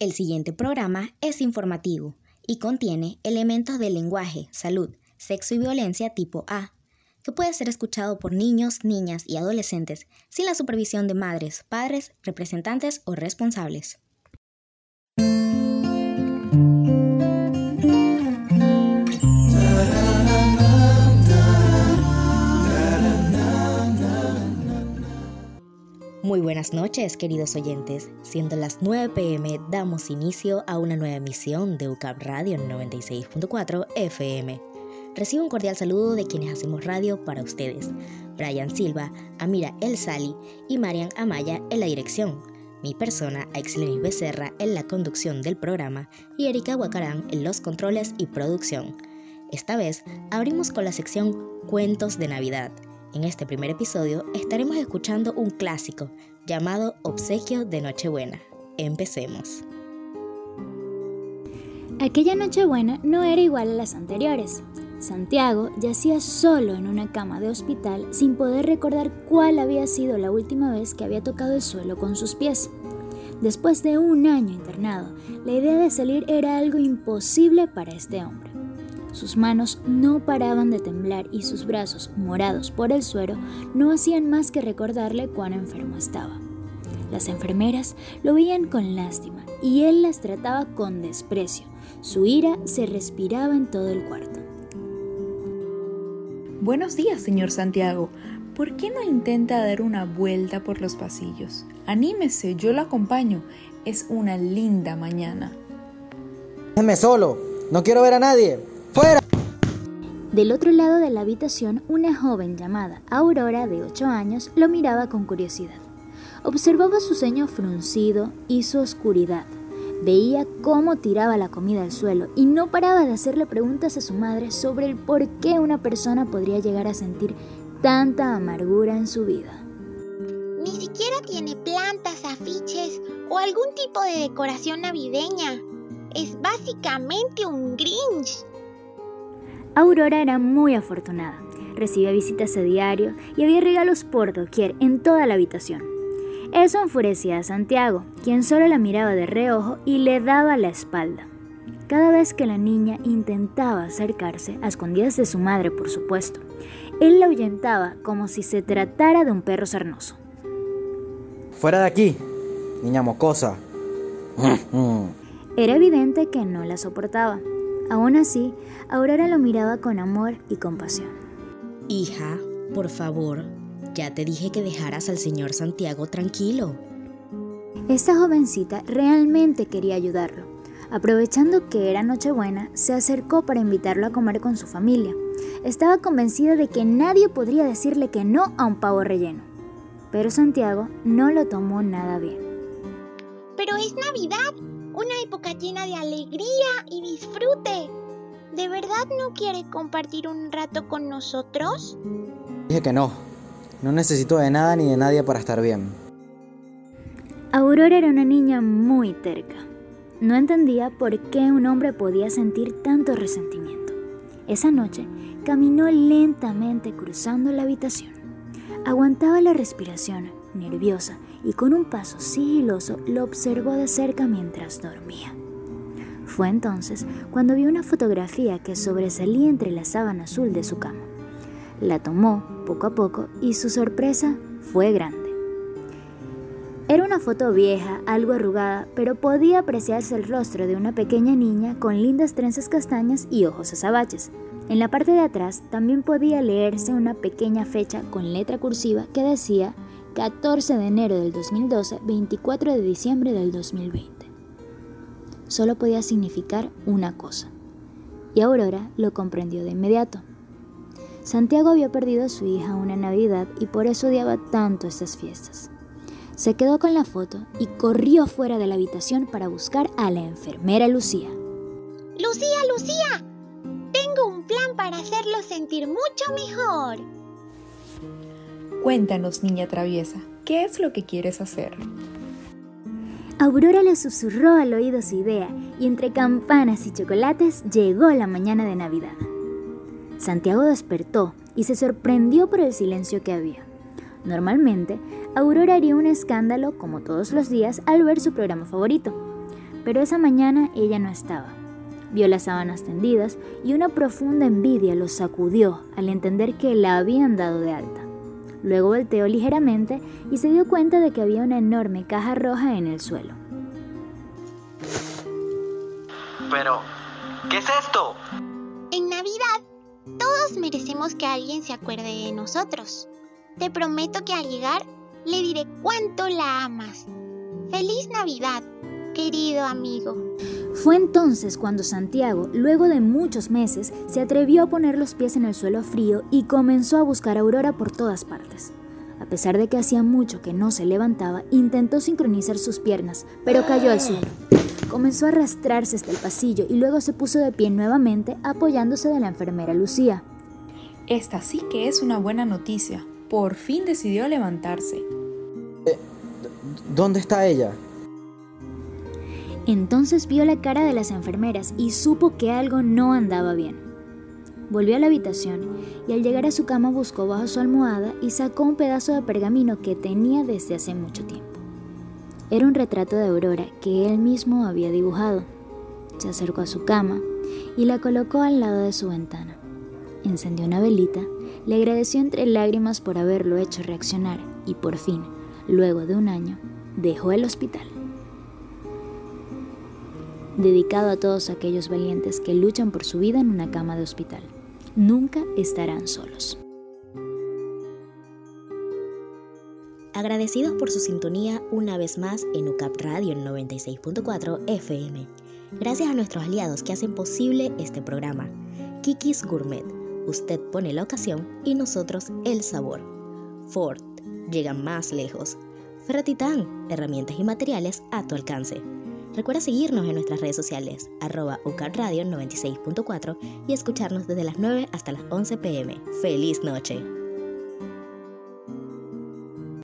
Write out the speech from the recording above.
El siguiente programa es informativo y contiene elementos de lenguaje, salud, sexo y violencia tipo A, que puede ser escuchado por niños, niñas y adolescentes sin la supervisión de madres, padres, representantes o responsables. Muy buenas noches, queridos oyentes. Siendo las 9 pm, damos inicio a una nueva emisión de UCAP Radio 96.4 FM. Recibo un cordial saludo de quienes hacemos radio para ustedes. Brian Silva, Amira El Sali y Marian Amaya en la dirección. Mi persona, Aixlenis Becerra, en la conducción del programa y Erika Huacarán en los controles y producción. Esta vez abrimos con la sección Cuentos de Navidad en este primer episodio estaremos escuchando un clásico llamado Obsequio de Nochebuena. Empecemos. Aquella Nochebuena no era igual a las anteriores. Santiago yacía solo en una cama de hospital sin poder recordar cuál había sido la última vez que había tocado el suelo con sus pies. Después de un año internado, la idea de salir era algo imposible para este hombre. Sus manos no paraban de temblar y sus brazos, morados por el suero, no hacían más que recordarle cuán enfermo estaba. Las enfermeras lo veían con lástima y él las trataba con desprecio. Su ira se respiraba en todo el cuarto. Buenos días, señor Santiago. ¿Por qué no intenta dar una vuelta por los pasillos? Anímese, yo lo acompaño. Es una linda mañana. Déjeme solo. No quiero ver a nadie. Del otro lado de la habitación, una joven llamada Aurora, de 8 años, lo miraba con curiosidad. Observaba su ceño fruncido y su oscuridad. Veía cómo tiraba la comida al suelo y no paraba de hacerle preguntas a su madre sobre el por qué una persona podría llegar a sentir tanta amargura en su vida. Ni siquiera tiene plantas, afiches o algún tipo de decoración navideña. Es básicamente un Grinch. Aurora era muy afortunada. Recibía visitas a diario y había regalos por doquier en toda la habitación. Eso enfurecía a Santiago, quien solo la miraba de reojo y le daba la espalda. Cada vez que la niña intentaba acercarse, a escondidas de su madre, por supuesto, él la ahuyentaba como si se tratara de un perro sarnoso. Fuera de aquí, niña mocosa. Era evidente que no la soportaba. Aún así, Aurora lo miraba con amor y compasión. Hija, por favor, ya te dije que dejaras al señor Santiago tranquilo. Esta jovencita realmente quería ayudarlo. Aprovechando que era Nochebuena, se acercó para invitarlo a comer con su familia. Estaba convencida de que nadie podría decirle que no a un pavo relleno. Pero Santiago no lo tomó nada bien. Pero es Navidad, una época llena de alegría y disfrute. ¿De verdad no quiere compartir un rato con nosotros? Dije que no. No necesito de nada ni de nadie para estar bien. Aurora era una niña muy terca. No entendía por qué un hombre podía sentir tanto resentimiento. Esa noche caminó lentamente cruzando la habitación. Aguantaba la respiración, nerviosa, y con un paso sigiloso lo observó de cerca mientras dormía. Fue entonces cuando vio una fotografía que sobresalía entre la sábana azul de su cama. La tomó poco a poco y su sorpresa fue grande. Era una foto vieja, algo arrugada, pero podía apreciarse el rostro de una pequeña niña con lindas trenzas castañas y ojos azabaches. En la parte de atrás también podía leerse una pequeña fecha con letra cursiva que decía 14 de enero del 2012, 24 de diciembre del 2020. Solo podía significar una cosa, y Aurora lo comprendió de inmediato. Santiago había perdido a su hija una Navidad y por eso odiaba tanto estas fiestas. Se quedó con la foto y corrió fuera de la habitación para buscar a la enfermera Lucía. Lucía, Lucía, tengo un plan para hacerlo sentir mucho mejor. Cuéntanos, niña traviesa, ¿qué es lo que quieres hacer? Aurora le susurró al oído su idea y entre campanas y chocolates llegó la mañana de Navidad. Santiago despertó y se sorprendió por el silencio que había. Normalmente, Aurora haría un escándalo como todos los días al ver su programa favorito. Pero esa mañana ella no estaba. Vio las sábanas tendidas y una profunda envidia lo sacudió al entender que la habían dado de alta. Luego volteó ligeramente y se dio cuenta de que había una enorme caja roja en el suelo. Pero, ¿qué es esto? En Navidad, todos merecemos que alguien se acuerde de nosotros. Te prometo que al llegar le diré cuánto la amas. ¡Feliz Navidad, querido amigo! Fue entonces cuando Santiago, luego de muchos meses, se atrevió a poner los pies en el suelo frío y comenzó a buscar a Aurora por todas partes. A pesar de que hacía mucho que no se levantaba, intentó sincronizar sus piernas, pero cayó al suelo. Comenzó a arrastrarse hasta el pasillo y luego se puso de pie nuevamente apoyándose de la enfermera Lucía. Esta sí que es una buena noticia. Por fin decidió levantarse. ¿Dónde está ella? Entonces vio la cara de las enfermeras y supo que algo no andaba bien. Volvió a la habitación y al llegar a su cama buscó bajo su almohada y sacó un pedazo de pergamino que tenía desde hace mucho tiempo. Era un retrato de Aurora que él mismo había dibujado. Se acercó a su cama y la colocó al lado de su ventana. Encendió una velita, le agradeció entre lágrimas por haberlo hecho reaccionar y por fin, luego de un año, dejó el hospital. Dedicado a todos aquellos valientes que luchan por su vida en una cama de hospital. Nunca estarán solos. Agradecidos por su sintonía una vez más en UCAP Radio 96.4 FM. Gracias a nuestros aliados que hacen posible este programa. Kikis Gourmet, usted pone la ocasión y nosotros el sabor. Ford, llega más lejos. Ferratitán, herramientas y materiales a tu alcance. Recuerda seguirnos en nuestras redes sociales, arroba Radio 96.4 y escucharnos desde las 9 hasta las 11 pm. ¡Feliz noche!